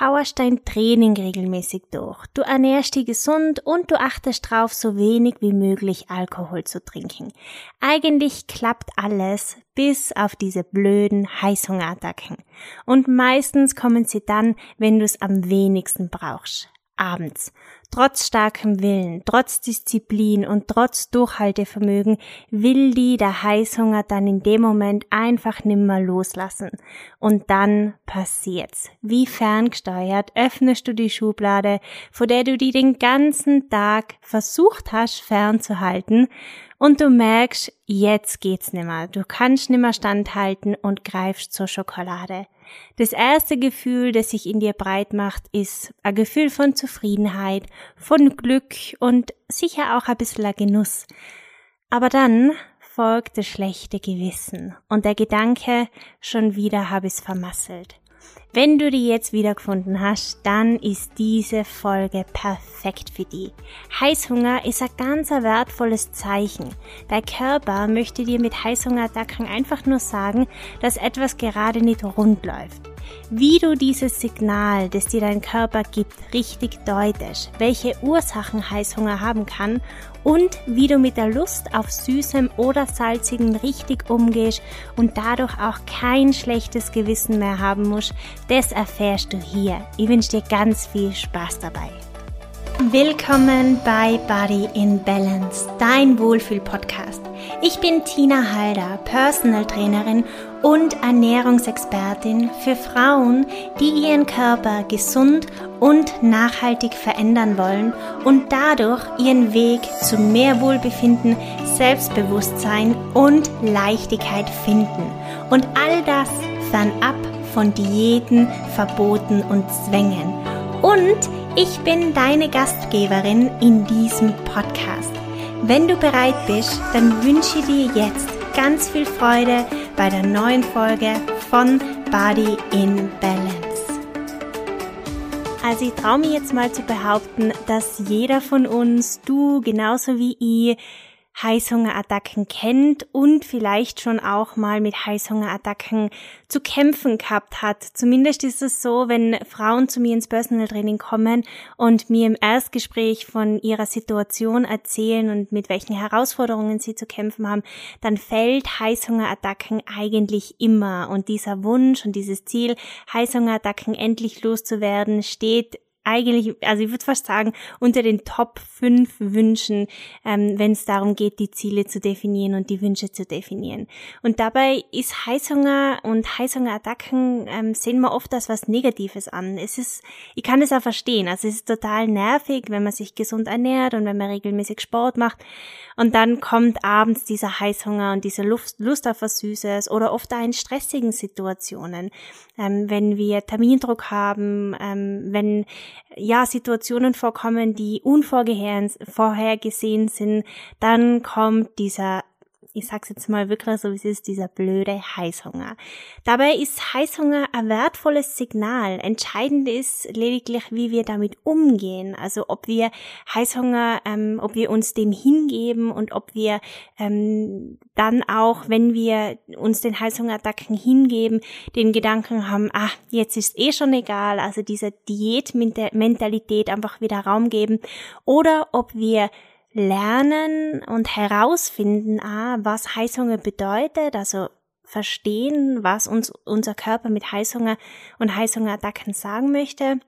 powerst dein Training regelmäßig durch. Du ernährst dich gesund und du achtest darauf, so wenig wie möglich Alkohol zu trinken. Eigentlich klappt alles, bis auf diese blöden Heißhungerattacken. Und meistens kommen sie dann, wenn du es am wenigsten brauchst abends. Trotz starkem Willen, trotz Disziplin und trotz Durchhaltevermögen will die der Heißhunger dann in dem Moment einfach nimmer loslassen. Und dann passiert's. Wie ferngesteuert öffnest du die Schublade, vor der du die den ganzen Tag versucht hast fernzuhalten und du merkst, jetzt geht's nimmer. Du kannst nimmer standhalten und greifst zur Schokolade. Das erste Gefühl, das sich in dir breit macht, ist ein Gefühl von Zufriedenheit, von Glück und sicher auch ein bisschen Genuss. Aber dann folgt das schlechte Gewissen und der Gedanke, schon wieder habe ich's vermasselt. Wenn du die jetzt wiedergefunden hast, dann ist diese Folge perfekt für die. Heißhunger ist ein ganz wertvolles Zeichen. Der Körper möchte dir mit Heißhungerattacken einfach nur sagen, dass etwas gerade nicht rund läuft wie du dieses Signal, das dir dein Körper gibt, richtig deutest, welche Ursachen Heißhunger haben kann und wie du mit der Lust auf Süßem oder Salzigen richtig umgehst und dadurch auch kein schlechtes Gewissen mehr haben musst, das erfährst du hier. Ich wünsche dir ganz viel Spaß dabei. Willkommen bei Body in Balance, dein Wohlfühl-Podcast. Ich bin Tina Halder, Personal Trainerin und Ernährungsexpertin für Frauen, die ihren Körper gesund und nachhaltig verändern wollen und dadurch ihren Weg zu mehr Wohlbefinden, Selbstbewusstsein und Leichtigkeit finden. Und all das fernab von Diäten, Verboten und Zwängen. Und ich bin deine Gastgeberin in diesem Podcast. Wenn du bereit bist, dann wünsche dir jetzt ganz viel Freude bei der neuen Folge von Body in Balance. Also ich traue mir jetzt mal zu behaupten, dass jeder von uns, du genauso wie ich, Heißhungerattacken kennt und vielleicht schon auch mal mit Heißhungerattacken zu kämpfen gehabt hat. Zumindest ist es so, wenn Frauen zu mir ins Personal Training kommen und mir im Erstgespräch von ihrer Situation erzählen und mit welchen Herausforderungen sie zu kämpfen haben, dann fällt Heißhungerattacken eigentlich immer und dieser Wunsch und dieses Ziel, Heißhungerattacken endlich loszuwerden, steht eigentlich, also ich würde fast sagen, unter den Top 5 Wünschen, ähm, wenn es darum geht, die Ziele zu definieren und die Wünsche zu definieren. Und dabei ist Heißhunger und Heißhungerattacken ähm, sehen wir oft als was Negatives an. Es ist, ich kann es auch verstehen. Also es ist total nervig, wenn man sich gesund ernährt und wenn man regelmäßig Sport macht. Und dann kommt abends dieser Heißhunger und diese Lust, Lust auf was Süßes oder oft auch in stressigen Situationen, ähm, wenn wir Termindruck haben, ähm, wenn ja Situationen vorkommen, die unvorhergesehen sind, dann kommt dieser ich sag's jetzt mal wirklich so, wie es ist, dieser blöde Heißhunger. Dabei ist Heißhunger ein wertvolles Signal. Entscheidend ist lediglich, wie wir damit umgehen. Also ob wir Heißhunger, ähm, ob wir uns dem hingeben und ob wir ähm, dann auch, wenn wir uns den Heißhungerattacken hingeben, den Gedanken haben, ach, jetzt ist eh schon egal, also diese Diätmentalität einfach wieder Raum geben. Oder ob wir lernen und herausfinden, ah, was Heißhunger bedeutet, also verstehen, was uns unser Körper mit Heißhunger und Heißhungerattacken sagen möchte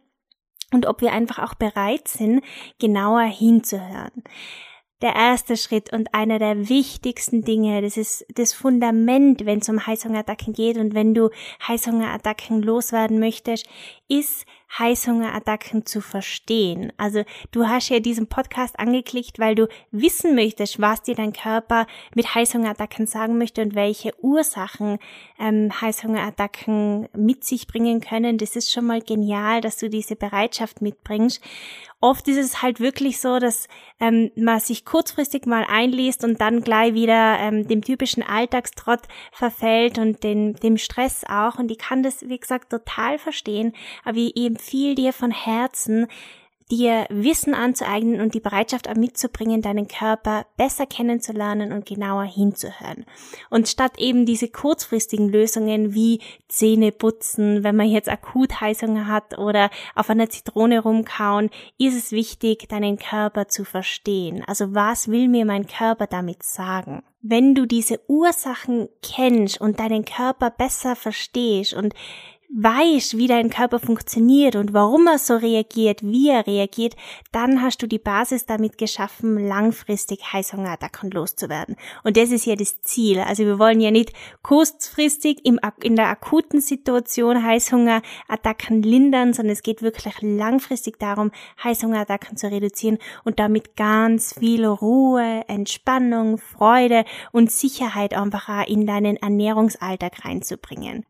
und ob wir einfach auch bereit sind, genauer hinzuhören. Der erste Schritt und einer der wichtigsten Dinge, das ist das Fundament, wenn es um Heißhungerattacken geht und wenn du Heißhungerattacken loswerden möchtest, ist Heißhungerattacken zu verstehen. Also du hast ja diesen Podcast angeklickt, weil du wissen möchtest, was dir dein Körper mit Heißhungerattacken sagen möchte und welche Ursachen ähm, Heißhungerattacken mit sich bringen können. Das ist schon mal genial, dass du diese Bereitschaft mitbringst. Oft ist es halt wirklich so, dass ähm, man sich kurzfristig mal einliest und dann gleich wieder ähm, dem typischen Alltagstrott verfällt und den, dem Stress auch. Und ich kann das, wie gesagt, total verstehen. Aber ich empfehle dir von Herzen, dir Wissen anzueignen und die Bereitschaft mitzubringen, deinen Körper besser kennenzulernen und genauer hinzuhören. Und statt eben diese kurzfristigen Lösungen wie Zähne putzen, wenn man jetzt akut Heißhunger hat oder auf einer Zitrone rumkauen, ist es wichtig, deinen Körper zu verstehen. Also was will mir mein Körper damit sagen? Wenn du diese Ursachen kennst und deinen Körper besser verstehst und weißt, wie dein Körper funktioniert und warum er so reagiert, wie er reagiert, dann hast du die Basis damit geschaffen, langfristig Heißhungerattacken loszuwerden. Und das ist ja das Ziel. Also wir wollen ja nicht kurzfristig im, in der akuten Situation Heißhungerattacken lindern, sondern es geht wirklich langfristig darum, Heißhungerattacken zu reduzieren und damit ganz viel Ruhe, Entspannung, Freude und Sicherheit einfach in deinen Ernährungsalltag reinzubringen.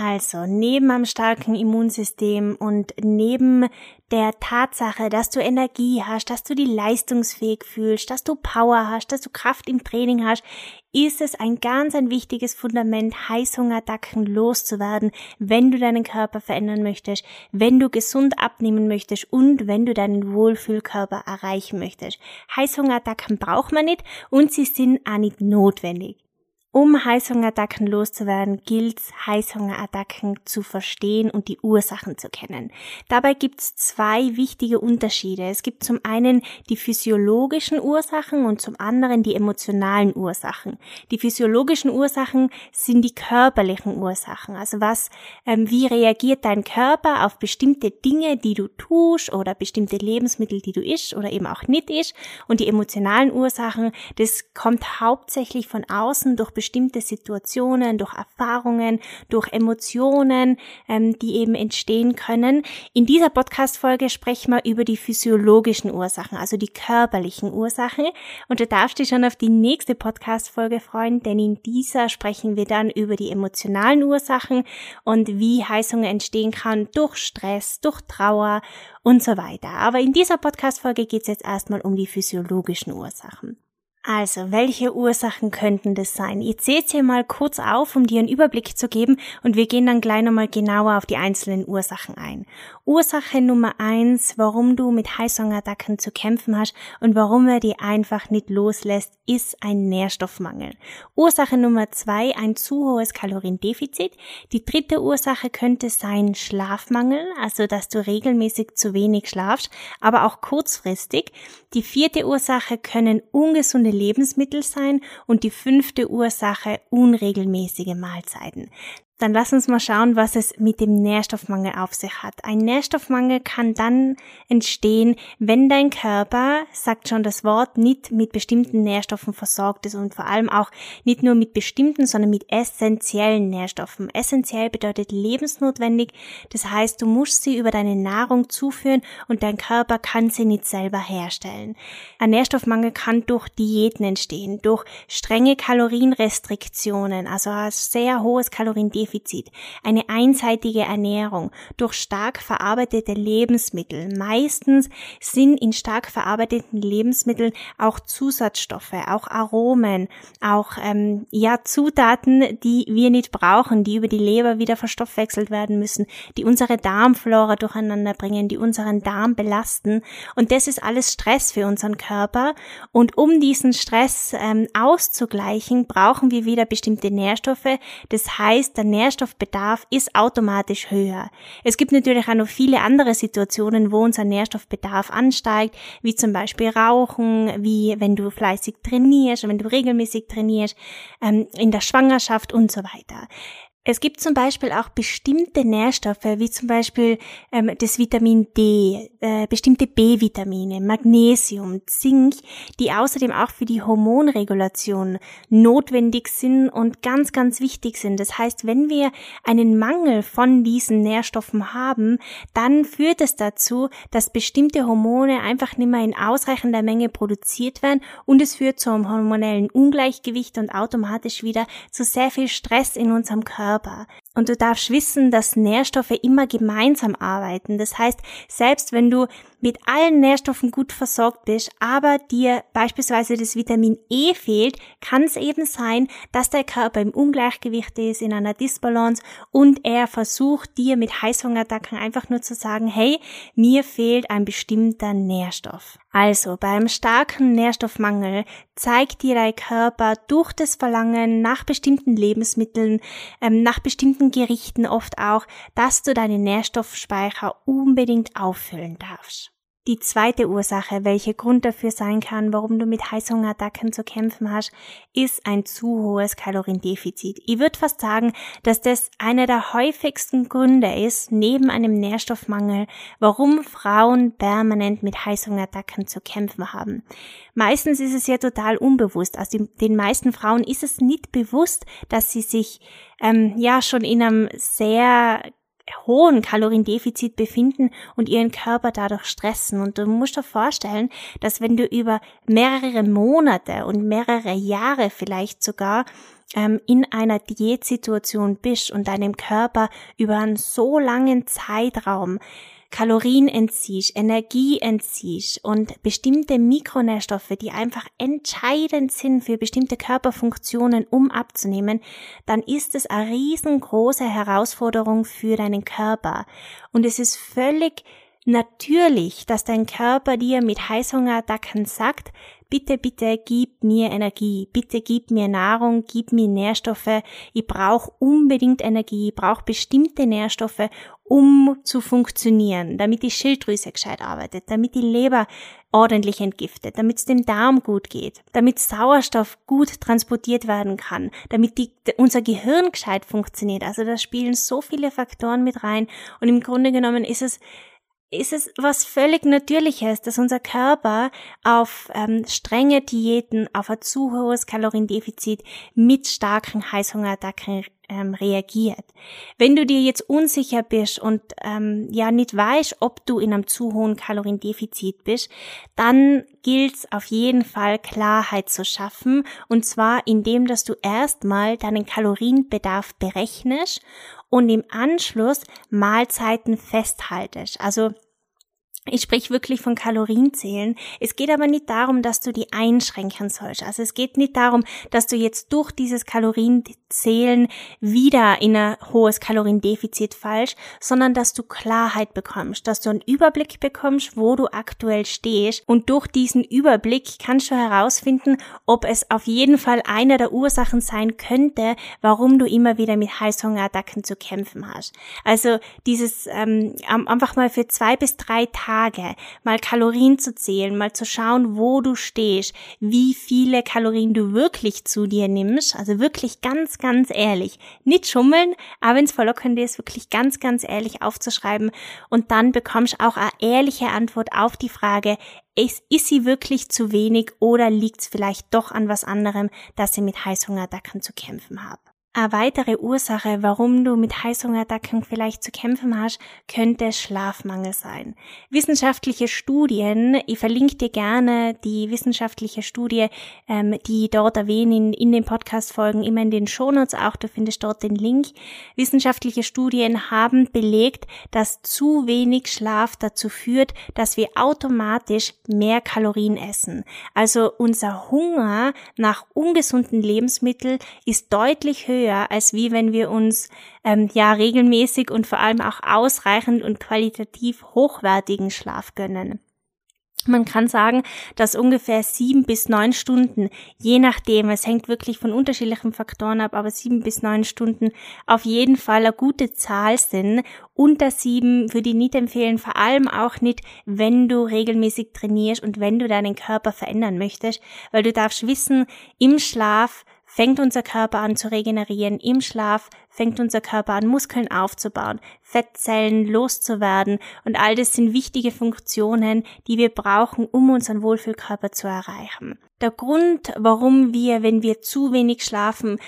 Also neben einem starken Immunsystem und neben der Tatsache, dass du Energie hast, dass du die leistungsfähig fühlst, dass du Power hast, dass du Kraft im Training hast, ist es ein ganz ein wichtiges Fundament, Heißhungerdacken loszuwerden, wenn du deinen Körper verändern möchtest, wenn du gesund abnehmen möchtest und wenn du deinen Wohlfühlkörper erreichen möchtest. Heißhungerdacken braucht man nicht und sie sind auch nicht notwendig. Um Heißhungerattacken loszuwerden, gilt es, Heißhungerattacken zu verstehen und die Ursachen zu kennen. Dabei gibt es zwei wichtige Unterschiede. Es gibt zum einen die physiologischen Ursachen und zum anderen die emotionalen Ursachen. Die physiologischen Ursachen sind die körperlichen Ursachen. Also was, ähm, wie reagiert dein Körper auf bestimmte Dinge, die du tust oder bestimmte Lebensmittel, die du isst oder eben auch nicht isst. Und die emotionalen Ursachen, das kommt hauptsächlich von außen durch bestimmte Situationen, durch Erfahrungen, durch Emotionen, ähm, die eben entstehen können. In dieser Podcast-Folge sprechen wir über die physiologischen Ursachen, also die körperlichen Ursachen. Und du darfst dich schon auf die nächste Podcast-Folge freuen, denn in dieser sprechen wir dann über die emotionalen Ursachen und wie Heißung entstehen kann durch Stress, durch Trauer und so weiter. Aber in dieser Podcast-Folge geht es jetzt erstmal um die physiologischen Ursachen. Also, welche Ursachen könnten das sein? Ich zähle hier mal kurz auf, um dir einen Überblick zu geben und wir gehen dann gleich nochmal genauer auf die einzelnen Ursachen ein. Ursache Nummer eins, warum du mit Heißhungerattacken zu kämpfen hast und warum er die einfach nicht loslässt, ist ein Nährstoffmangel. Ursache Nummer zwei, ein zu hohes Kaloriendefizit. Die dritte Ursache könnte sein Schlafmangel, also dass du regelmäßig zu wenig schlafst, aber auch kurzfristig. Die vierte Ursache können ungesunde Lebensmittel sein und die fünfte Ursache unregelmäßige Mahlzeiten. Dann lass uns mal schauen, was es mit dem Nährstoffmangel auf sich hat. Ein Nährstoffmangel kann dann entstehen, wenn dein Körper, sagt schon das Wort, nicht mit bestimmten Nährstoffen versorgt ist und vor allem auch nicht nur mit bestimmten, sondern mit essentiellen Nährstoffen. Essentiell bedeutet lebensnotwendig. Das heißt, du musst sie über deine Nahrung zuführen und dein Körper kann sie nicht selber herstellen. Ein Nährstoffmangel kann durch Diäten entstehen, durch strenge Kalorienrestriktionen, also ein sehr hohes Kaloriendefizit Defizit, eine einseitige Ernährung durch stark verarbeitete Lebensmittel. Meistens sind in stark verarbeiteten Lebensmitteln auch Zusatzstoffe, auch Aromen, auch ähm, ja Zutaten, die wir nicht brauchen, die über die Leber wieder verstoffwechselt werden müssen, die unsere Darmflora durcheinander bringen, die unseren Darm belasten. Und das ist alles Stress für unseren Körper. Und um diesen Stress ähm, auszugleichen, brauchen wir wieder bestimmte Nährstoffe. Das heißt, der Nährstoffbedarf ist automatisch höher. Es gibt natürlich auch noch viele andere Situationen, wo unser Nährstoffbedarf ansteigt, wie zum Beispiel Rauchen, wie wenn du fleißig trainierst, wenn du regelmäßig trainierst, ähm, in der Schwangerschaft und so weiter. Es gibt zum Beispiel auch bestimmte Nährstoffe, wie zum Beispiel ähm, das Vitamin D, äh, bestimmte B-Vitamine, Magnesium, Zink, die außerdem auch für die Hormonregulation notwendig sind und ganz, ganz wichtig sind. Das heißt, wenn wir einen Mangel von diesen Nährstoffen haben, dann führt es dazu, dass bestimmte Hormone einfach nicht mehr in ausreichender Menge produziert werden und es führt zu einem hormonellen Ungleichgewicht und automatisch wieder zu sehr viel Stress in unserem Körper Körper. Und du darfst wissen, dass Nährstoffe immer gemeinsam arbeiten. Das heißt, selbst wenn du mit allen Nährstoffen gut versorgt bist, aber dir beispielsweise das Vitamin E fehlt, kann es eben sein, dass der Körper im Ungleichgewicht ist, in einer Disbalance und er versucht dir mit Heißhungerattacken einfach nur zu sagen, hey, mir fehlt ein bestimmter Nährstoff. Also beim starken Nährstoffmangel zeigt dir dein Körper durch das Verlangen nach bestimmten Lebensmitteln, ähm, nach bestimmten Gerichten oft auch, dass du deine Nährstoffspeicher unbedingt auffüllen darfst. Die zweite Ursache, welche Grund dafür sein kann, warum du mit Heißhungerattacken zu kämpfen hast, ist ein zu hohes Kaloriendefizit. Ich würde fast sagen, dass das einer der häufigsten Gründe ist, neben einem Nährstoffmangel, warum Frauen permanent mit Heißhungerattacken zu kämpfen haben. Meistens ist es ja total unbewusst. Also den meisten Frauen ist es nicht bewusst, dass sie sich ähm, ja schon in einem sehr hohen Kaloriendefizit befinden und ihren Körper dadurch stressen. Und du musst dir vorstellen, dass wenn du über mehrere Monate und mehrere Jahre vielleicht sogar ähm, in einer Diätsituation bist und deinem Körper über einen so langen Zeitraum Kalorien entziehst, Energie entziehst und bestimmte Mikronährstoffe, die einfach entscheidend sind für bestimmte Körperfunktionen, um abzunehmen, dann ist es eine riesengroße Herausforderung für deinen Körper. Und es ist völlig natürlich, dass dein Körper dir mit Heißhungerattacken sagt, bitte, bitte gib mir Energie, bitte gib mir Nahrung, gib mir Nährstoffe, ich brauche unbedingt Energie, ich brauche bestimmte Nährstoffe, um zu funktionieren, damit die Schilddrüse gescheit arbeitet, damit die Leber ordentlich entgiftet, damit es dem Darm gut geht, damit Sauerstoff gut transportiert werden kann, damit die, unser Gehirn gescheit funktioniert. Also da spielen so viele Faktoren mit rein. Und im Grunde genommen ist es ist es was völlig Natürliches, dass unser Körper auf ähm, strenge Diäten, auf ein zu hohes Kaloriendefizit mit starken Heißhungerattacken ähm, reagiert. Wenn du dir jetzt unsicher bist und ähm, ja nicht weißt, ob du in einem zu hohen Kaloriendefizit bist, dann gilt es auf jeden Fall Klarheit zu schaffen und zwar indem, dass du erstmal deinen Kalorienbedarf berechnest und im Anschluss Mahlzeiten festhaltest. Also ich sprich wirklich von Kalorienzählen. Es geht aber nicht darum, dass du die einschränken sollst. Also es geht nicht darum, dass du jetzt durch dieses Kalorienzählen wieder in ein hohes Kaloriendefizit fallst, sondern dass du Klarheit bekommst, dass du einen Überblick bekommst, wo du aktuell stehst. Und durch diesen Überblick kannst du herausfinden, ob es auf jeden Fall eine der Ursachen sein könnte, warum du immer wieder mit Heißhungerattacken zu kämpfen hast. Also dieses ähm, einfach mal für zwei bis drei Tage Tage mal Kalorien zu zählen, mal zu schauen, wo du stehst, wie viele Kalorien du wirklich zu dir nimmst, also wirklich ganz, ganz ehrlich. Nicht schummeln, aber wenn es verlockend ist, wirklich ganz, ganz ehrlich aufzuschreiben und dann bekommst du auch eine ehrliche Antwort auf die Frage, ist, ist sie wirklich zu wenig oder liegt es vielleicht doch an was anderem, dass sie mit Heißhungerattacken zu kämpfen haben? Eine weitere Ursache, warum du mit Heißhungerattacken vielleicht zu kämpfen hast, könnte Schlafmangel sein. Wissenschaftliche Studien, ich verlinke dir gerne die wissenschaftliche Studie, ähm, die dort erwähnen in, den Podcast-Folgen, immer in den Shownotes auch, du findest dort den Link. Wissenschaftliche Studien haben belegt, dass zu wenig Schlaf dazu führt, dass wir automatisch mehr Kalorien essen. Also unser Hunger nach ungesunden Lebensmitteln ist deutlich höher höher, als wie wenn wir uns ähm, ja regelmäßig und vor allem auch ausreichend und qualitativ hochwertigen Schlaf gönnen. Man kann sagen, dass ungefähr sieben bis neun Stunden, je nachdem, es hängt wirklich von unterschiedlichen Faktoren ab, aber sieben bis neun Stunden auf jeden Fall eine gute Zahl sind. Unter sieben würde ich nicht empfehlen, vor allem auch nicht, wenn du regelmäßig trainierst und wenn du deinen Körper verändern möchtest, weil du darfst wissen, im Schlaf fängt unser Körper an zu regenerieren. Im Schlaf fängt unser Körper an, Muskeln aufzubauen, Fettzellen loszuwerden. Und all das sind wichtige Funktionen, die wir brauchen, um unseren Wohlfühlkörper zu erreichen. Der Grund, warum wir, wenn wir zu wenig schlafen,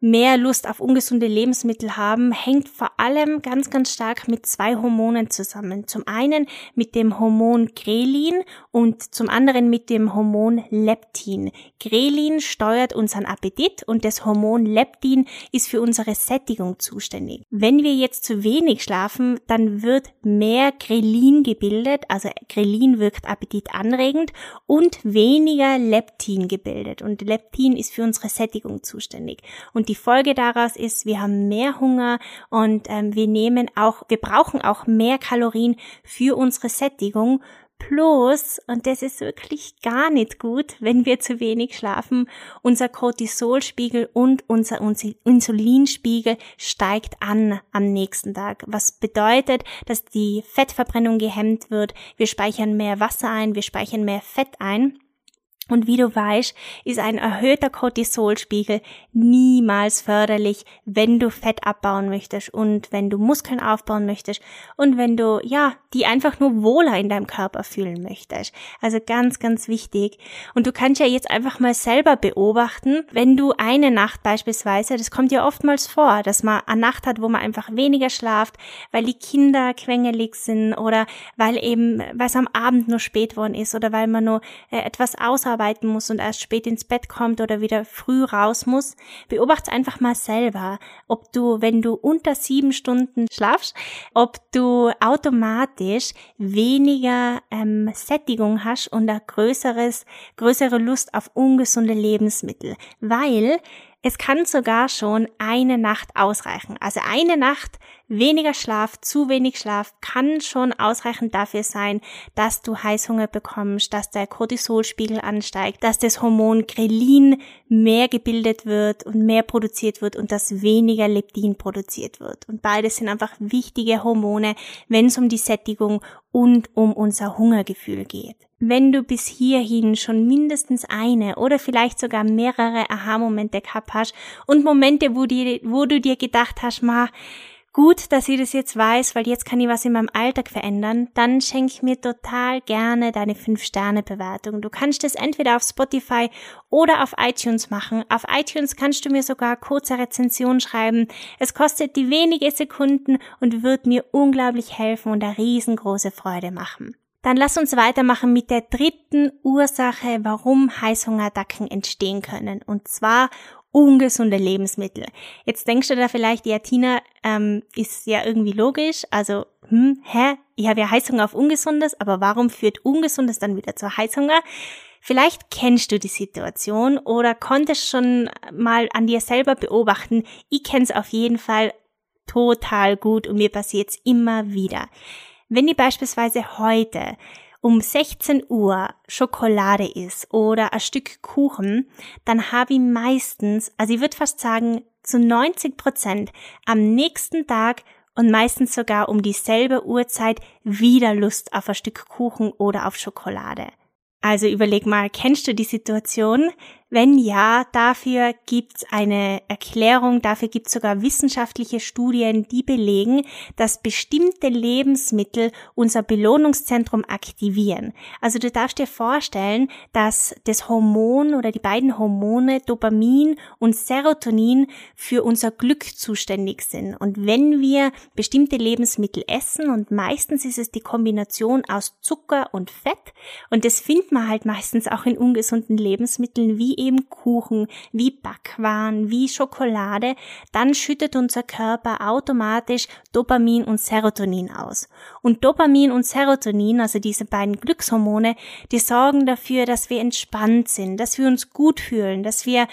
mehr Lust auf ungesunde Lebensmittel haben, hängt vor allem ganz, ganz stark mit zwei Hormonen zusammen. Zum einen mit dem Hormon Grelin und zum anderen mit dem Hormon Leptin. Grelin steuert unseren Appetit und das Hormon Leptin ist für unsere Sättigung zuständig. Wenn wir jetzt zu wenig schlafen, dann wird mehr Grelin gebildet, also Grelin wirkt appetitanregend und weniger Leptin gebildet. Und Leptin ist für unsere Sättigung zuständig. Und die Folge daraus ist, wir haben mehr Hunger und ähm, wir nehmen auch, wir brauchen auch mehr Kalorien für unsere Sättigung. Plus, und das ist wirklich gar nicht gut, wenn wir zu wenig schlafen, unser Cortisolspiegel und unser Insulinspiegel steigt an am nächsten Tag. Was bedeutet, dass die Fettverbrennung gehemmt wird. Wir speichern mehr Wasser ein, wir speichern mehr Fett ein. Und wie du weißt, ist ein erhöhter Cortisolspiegel niemals förderlich, wenn du Fett abbauen möchtest und wenn du Muskeln aufbauen möchtest und wenn du, ja, die einfach nur wohler in deinem Körper fühlen möchtest. Also ganz, ganz wichtig. Und du kannst ja jetzt einfach mal selber beobachten, wenn du eine Nacht beispielsweise, das kommt ja oftmals vor, dass man eine Nacht hat, wo man einfach weniger schlaft, weil die Kinder quengelig sind oder weil eben, weil es am Abend nur spät worden ist oder weil man nur äh, etwas ausarbeitet arbeiten muss und erst spät ins Bett kommt oder wieder früh raus muss, beobachte einfach mal selber, ob du, wenn du unter sieben Stunden schlafst, ob du automatisch weniger ähm, Sättigung hast und ein größeres, größere Lust auf ungesunde Lebensmittel, weil es kann sogar schon eine Nacht ausreichen. Also eine Nacht weniger Schlaf, zu wenig Schlaf kann schon ausreichend dafür sein, dass du Heißhunger bekommst, dass der Cortisolspiegel ansteigt, dass das Hormon Grelin mehr gebildet wird und mehr produziert wird und dass weniger Leptin produziert wird. Und beides sind einfach wichtige Hormone, wenn es um die Sättigung und um unser Hungergefühl geht. Wenn du bis hierhin schon mindestens eine oder vielleicht sogar mehrere Aha-Momente gehabt hast und Momente, wo, die, wo du dir gedacht hast, ma, gut, dass ich das jetzt weiß, weil jetzt kann ich was in meinem Alltag verändern, dann schenk mir total gerne deine 5-Sterne-Bewertung. Du kannst das entweder auf Spotify oder auf iTunes machen. Auf iTunes kannst du mir sogar kurze Rezension schreiben. Es kostet die wenige Sekunden und wird mir unglaublich helfen und eine riesengroße Freude machen. Dann lass uns weitermachen mit der dritten Ursache, warum Heißhungerattacken entstehen können. Und zwar ungesunde Lebensmittel. Jetzt denkst du da vielleicht, ja, Tina, ähm, ist ja irgendwie logisch. Also, hm, hä? Ich habe ja Heißhunger auf Ungesundes, aber warum führt Ungesundes dann wieder zu Heißhunger? Vielleicht kennst du die Situation oder konntest schon mal an dir selber beobachten. Ich kenn's auf jeden Fall total gut und mir passiert's immer wieder. Wenn ihr beispielsweise heute um 16 Uhr Schokolade isst oder ein Stück Kuchen, dann habe ich meistens, also ich würde fast sagen, zu 90 Prozent am nächsten Tag und meistens sogar um dieselbe Uhrzeit wieder Lust auf ein Stück Kuchen oder auf Schokolade. Also überleg mal, kennst du die Situation? Wenn ja, dafür gibt's eine Erklärung, dafür gibt's sogar wissenschaftliche Studien, die belegen, dass bestimmte Lebensmittel unser Belohnungszentrum aktivieren. Also du darfst dir vorstellen, dass das Hormon oder die beiden Hormone Dopamin und Serotonin für unser Glück zuständig sind. Und wenn wir bestimmte Lebensmittel essen, und meistens ist es die Kombination aus Zucker und Fett, und das findet man halt meistens auch in ungesunden Lebensmitteln wie eben Kuchen, wie Backwaren, wie Schokolade, dann schüttet unser Körper automatisch Dopamin und Serotonin aus. Und Dopamin und Serotonin, also diese beiden Glückshormone, die sorgen dafür, dass wir entspannt sind, dass wir uns gut fühlen, dass wir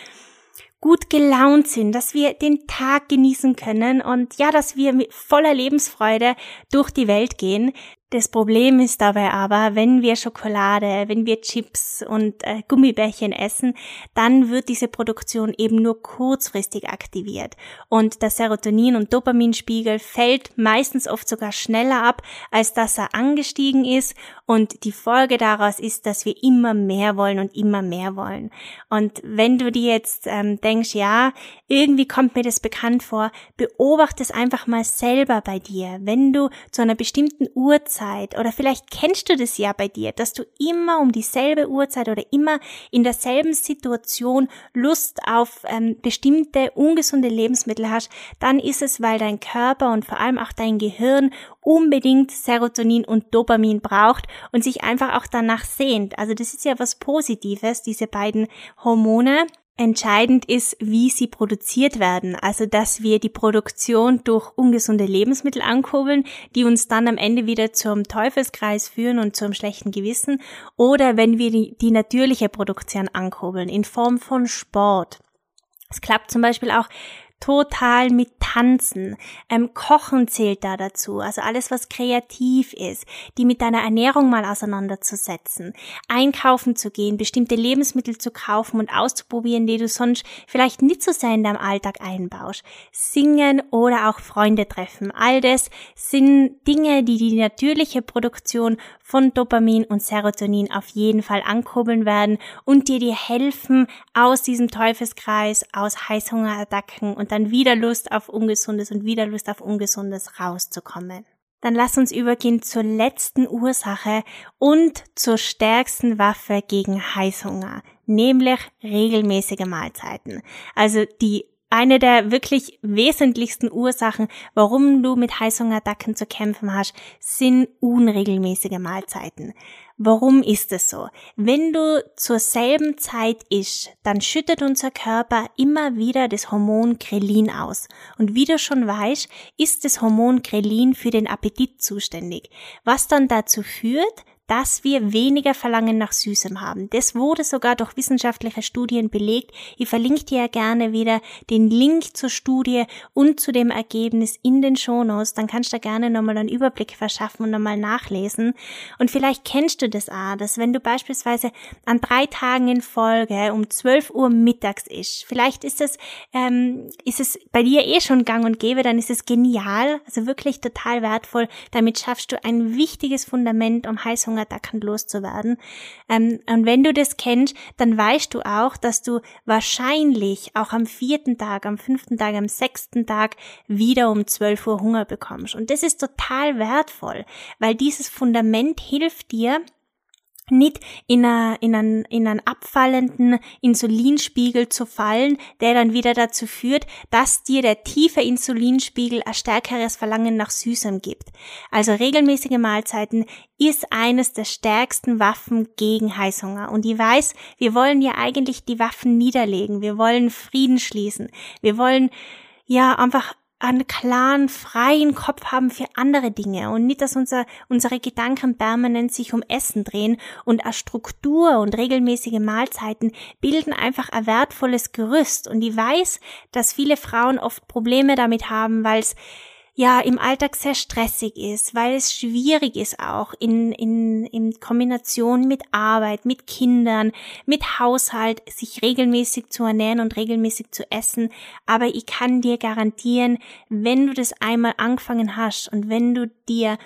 gut gelaunt sind, dass wir den Tag genießen können und ja, dass wir mit voller Lebensfreude durch die Welt gehen. Das Problem ist dabei aber, wenn wir Schokolade, wenn wir Chips und äh, Gummibärchen essen, dann wird diese Produktion eben nur kurzfristig aktiviert und der Serotonin- und Dopaminspiegel fällt meistens oft sogar schneller ab, als dass er angestiegen ist und die Folge daraus ist, dass wir immer mehr wollen und immer mehr wollen. Und wenn du dir jetzt ähm, denkst, ja, irgendwie kommt mir das bekannt vor, beobachte es einfach mal selber bei dir. Wenn du zu einer bestimmten Uhrzeit Uhrzeit oder vielleicht kennst du das ja bei dir, dass du immer um dieselbe Uhrzeit oder immer in derselben Situation Lust auf ähm, bestimmte ungesunde Lebensmittel hast, dann ist es, weil dein Körper und vor allem auch dein Gehirn unbedingt Serotonin und Dopamin braucht und sich einfach auch danach sehnt. Also das ist ja was Positives, diese beiden Hormone. Entscheidend ist, wie sie produziert werden, also dass wir die Produktion durch ungesunde Lebensmittel ankurbeln, die uns dann am Ende wieder zum Teufelskreis führen und zum schlechten Gewissen, oder wenn wir die, die natürliche Produktion ankurbeln in Form von Sport. Es klappt zum Beispiel auch total mit Tanzen. Ähm, Kochen zählt da dazu, also alles, was kreativ ist, die mit deiner Ernährung mal auseinanderzusetzen, einkaufen zu gehen, bestimmte Lebensmittel zu kaufen und auszuprobieren, die du sonst vielleicht nicht so sehr in deinem Alltag einbaust. Singen oder auch Freunde treffen. All das sind Dinge, die die natürliche Produktion von Dopamin und Serotonin auf jeden Fall ankurbeln werden und dir dir helfen, aus diesem Teufelskreis, aus Heißhungerattacken und dann wieder Lust auf Ungesundes und wieder Lust auf Ungesundes rauszukommen. Dann lass uns übergehen zur letzten Ursache und zur stärksten Waffe gegen Heißhunger, nämlich regelmäßige Mahlzeiten. Also die eine der wirklich wesentlichsten Ursachen, warum du mit Heißhungerattacken zu kämpfen hast, sind unregelmäßige Mahlzeiten. Warum ist es so? Wenn du zur selben Zeit isch, dann schüttet unser Körper immer wieder das Hormon Grelin aus. Und wie du schon weißt, ist das Hormon Grelin für den Appetit zuständig, was dann dazu führt, dass wir weniger Verlangen nach Süßem haben. Das wurde sogar durch wissenschaftliche Studien belegt. Ich verlinke dir ja gerne wieder den Link zur Studie und zu dem Ergebnis in den Shownotes. Dann kannst du da gerne nochmal einen Überblick verschaffen und nochmal nachlesen. Und vielleicht kennst du das auch, dass wenn du beispielsweise an drei Tagen in Folge um 12 Uhr mittags isst, vielleicht ist es, ähm, ist es bei dir eh schon gang und gäbe, dann ist es genial, also wirklich total wertvoll. Damit schaffst du ein wichtiges Fundament, um Heißhunger Heißhungerattacken loszuwerden. Ähm, und wenn du das kennst, dann weißt du auch, dass du wahrscheinlich auch am vierten Tag, am fünften Tag, am sechsten Tag wieder um 12 Uhr Hunger bekommst. Und das ist total wertvoll, weil dieses Fundament hilft dir, nicht in, a, in, einen, in einen abfallenden Insulinspiegel zu fallen, der dann wieder dazu führt, dass dir der tiefe Insulinspiegel ein stärkeres Verlangen nach Süßem gibt. Also regelmäßige Mahlzeiten ist eines der stärksten Waffen gegen Heißhunger. Und ich weiß, wir wollen ja eigentlich die Waffen niederlegen. Wir wollen Frieden schließen. Wir wollen ja einfach einen klaren, freien Kopf haben für andere Dinge und nicht, dass unser, unsere Gedanken permanent sich um Essen drehen und eine Struktur und regelmäßige Mahlzeiten bilden einfach ein wertvolles Gerüst. Und ich weiß, dass viele Frauen oft Probleme damit haben, weil es ja im Alltag sehr stressig ist, weil es schwierig ist auch in, in, in Kombination mit Arbeit, mit Kindern, mit Haushalt, sich regelmäßig zu ernähren und regelmäßig zu essen. Aber ich kann dir garantieren, wenn du das einmal angefangen hast und wenn du dir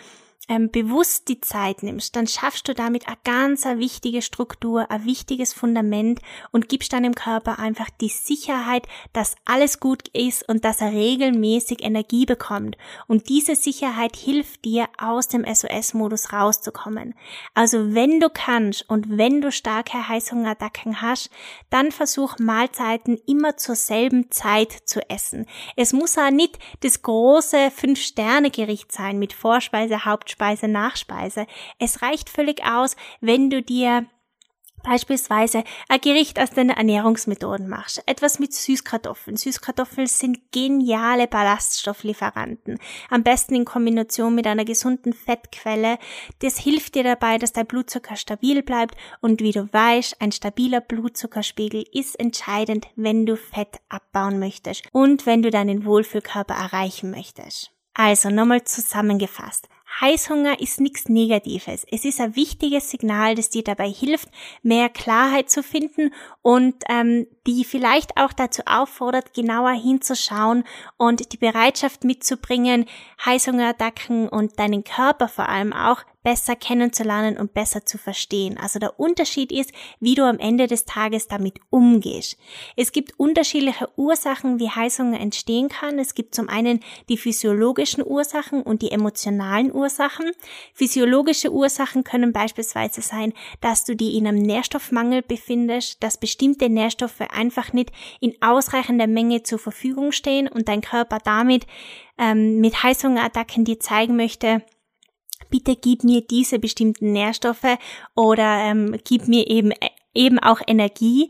ähm, bewusst die Zeit nimmst, dann schaffst du damit eine ganz eine wichtige Struktur, ein wichtiges Fundament und gibst deinem Körper einfach die Sicherheit, dass alles gut ist und dass er regelmäßig Energie bekommt. Und diese Sicherheit hilft dir, aus dem SOS-Modus rauszukommen. Also wenn du kannst und wenn du starke Heißhungerattacken hast, dann versuch Mahlzeiten immer zur selben Zeit zu essen. Es muss auch nicht das große Fünf-Sterne-Gericht sein mit Vorspeise, Hauptspeise, Hauptspeise, Nachspeise. Es reicht völlig aus, wenn du dir beispielsweise ein Gericht aus deinen Ernährungsmethoden machst. Etwas mit Süßkartoffeln. Süßkartoffeln sind geniale Ballaststofflieferanten. Am besten in Kombination mit einer gesunden Fettquelle. Das hilft dir dabei, dass dein Blutzucker stabil bleibt und wie du weißt, ein stabiler Blutzuckerspiegel ist entscheidend, wenn du Fett abbauen möchtest und wenn du deinen Wohlfühlkörper erreichen möchtest. Also nochmal zusammengefasst. Heißhunger ist nichts Negatives. Es ist ein wichtiges Signal, das dir dabei hilft, mehr Klarheit zu finden und ähm, die vielleicht auch dazu auffordert, genauer hinzuschauen und die Bereitschaft mitzubringen, Heißhungerattacken und deinen Körper vor allem auch besser kennenzulernen und besser zu verstehen. Also der Unterschied ist, wie du am Ende des Tages damit umgehst. Es gibt unterschiedliche Ursachen, wie Heißhunger entstehen kann. Es gibt zum einen die physiologischen Ursachen und die emotionalen Ursachen. Physiologische Ursachen können beispielsweise sein, dass du die in einem Nährstoffmangel befindest, dass bestimmte Nährstoffe einfach nicht in ausreichender Menge zur Verfügung stehen und dein Körper damit ähm, mit Heißhungerattacken dir zeigen möchte, bitte gib mir diese bestimmten Nährstoffe oder ähm, gib mir eben eben auch Energie,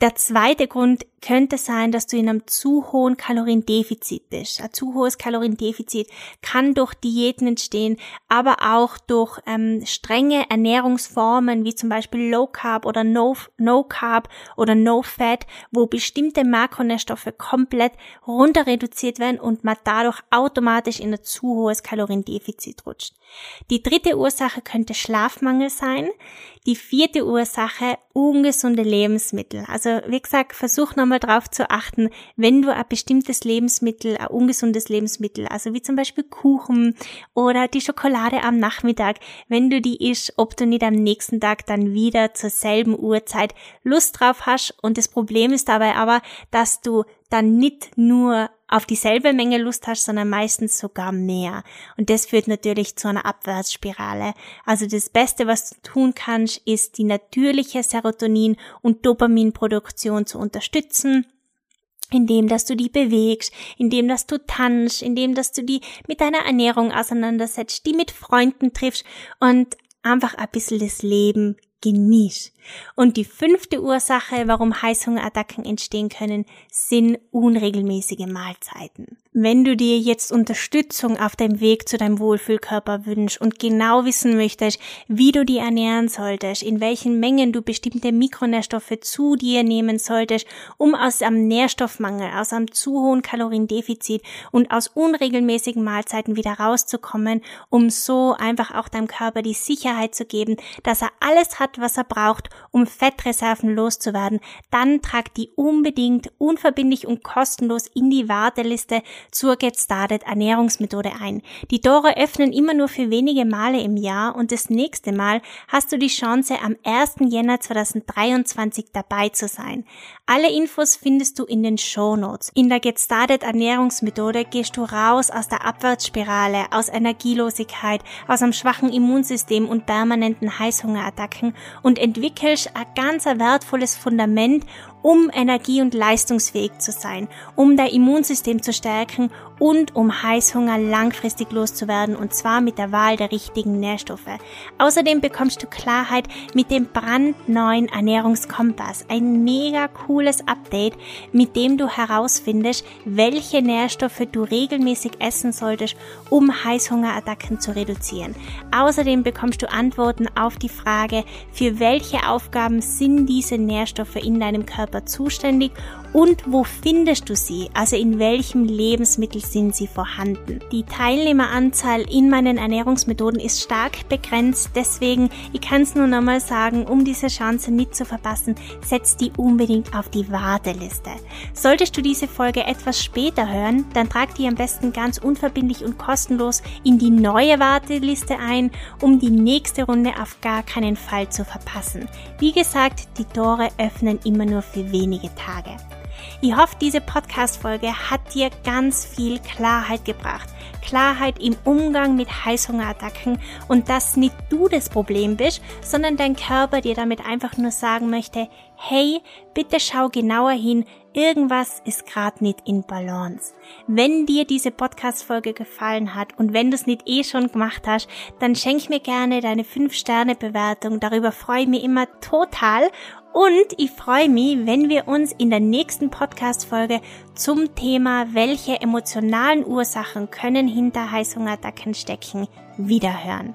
der zweite Grund könnte sein, dass du in einem zu hohen Kaloriendefizit bist. Ein zu hohes Kaloriendefizit kann durch Diäten entstehen, aber auch durch ähm, strenge Ernährungsformen wie zum Beispiel Low Carb oder No, no Carb oder No Fat, wo bestimmte Makronährstoffe komplett runter reduziert werden und man dadurch automatisch in ein zu hohes Kaloriendefizit rutscht. Die dritte Ursache könnte Schlafmangel sein. Die vierte Ursache ungesunde Lebensmittel. Also wie gesagt, versuch nochmal drauf zu achten, wenn du ein bestimmtes Lebensmittel, ein ungesundes Lebensmittel, also wie zum Beispiel Kuchen oder die Schokolade am Nachmittag, wenn du die isst, ob du nicht am nächsten Tag dann wieder zur selben Uhrzeit Lust drauf hast. Und das Problem ist dabei aber, dass du dann nicht nur auf dieselbe Menge Lust hast, sondern meistens sogar mehr. Und das führt natürlich zu einer Abwärtsspirale. Also das Beste, was du tun kannst, ist die natürliche Serotonin- und Dopaminproduktion zu unterstützen indem dass du die bewegst, indem dass du tanzt, indem dass du die mit deiner Ernährung auseinandersetzt, die mit Freunden triffst und einfach ein bisschen das Leben genieß. Und die fünfte Ursache, warum Heißhungerattacken entstehen können, sind unregelmäßige Mahlzeiten. Wenn du dir jetzt Unterstützung auf dem Weg zu deinem Wohlfühlkörper wünschst und genau wissen möchtest, wie du die ernähren solltest, in welchen Mengen du bestimmte Mikronährstoffe zu dir nehmen solltest, um aus einem Nährstoffmangel, aus einem zu hohen Kaloriendefizit und aus unregelmäßigen Mahlzeiten wieder rauszukommen, um so einfach auch deinem Körper die Sicherheit zu geben, dass er alles hat, was er braucht, um Fettreserven loszuwerden, dann trag die unbedingt unverbindlich und kostenlos in die Warteliste zur Get Started Ernährungsmethode ein. Die Tore öffnen immer nur für wenige Male im Jahr und das nächste Mal hast du die Chance, am 1. Jänner 2023 dabei zu sein. Alle Infos findest du in den Show Notes. In der Get Started Ernährungsmethode gehst du raus aus der Abwärtsspirale, aus Energielosigkeit, aus einem schwachen Immunsystem und permanenten Heißhungerattacken und entwickelst ein ganz wertvolles Fundament, um energie- und leistungsfähig zu sein, um dein Immunsystem zu stärken und um Heißhunger langfristig loszuwerden und zwar mit der Wahl der richtigen Nährstoffe. Außerdem bekommst du Klarheit mit dem brandneuen Ernährungskompass, ein mega cooles Update, mit dem du herausfindest, welche Nährstoffe du regelmäßig essen solltest, um Heißhungerattacken zu reduzieren. Außerdem bekommst du Antworten auf die Frage, für welche Aufgaben sind diese Nährstoffe in deinem Körper zuständig und wo findest du sie? Also in welchem Lebensmittel sind sie vorhanden? Die Teilnehmeranzahl in meinen Ernährungsmethoden ist stark begrenzt, deswegen, ich kann es nur nochmal sagen, um diese Chance nicht zu verpassen, setz die unbedingt auf die Warteliste. Solltest du diese Folge etwas später hören, dann trag die am besten ganz unverbindlich und kostenlos in die neue Warteliste ein, um die nächste Runde auf gar keinen Fall zu verpassen. Wie gesagt, die Tore öffnen immer nur für wenige Tage. Ich hoffe, diese Podcast-Folge hat dir ganz viel Klarheit gebracht. Klarheit im Umgang mit Heißhungerattacken und dass nicht du das Problem bist, sondern dein Körper dir damit einfach nur sagen möchte, hey, bitte schau genauer hin, irgendwas ist gerade nicht in Balance. Wenn dir diese Podcast-Folge gefallen hat und wenn du es nicht eh schon gemacht hast, dann schenk mir gerne deine 5-Sterne-Bewertung. Darüber freue ich mich immer total und ich freue mich, wenn wir uns in der nächsten Podcast-Folge zum Thema, welche emotionalen Ursachen können hinter Heißhungerattacken stecken, wiederhören.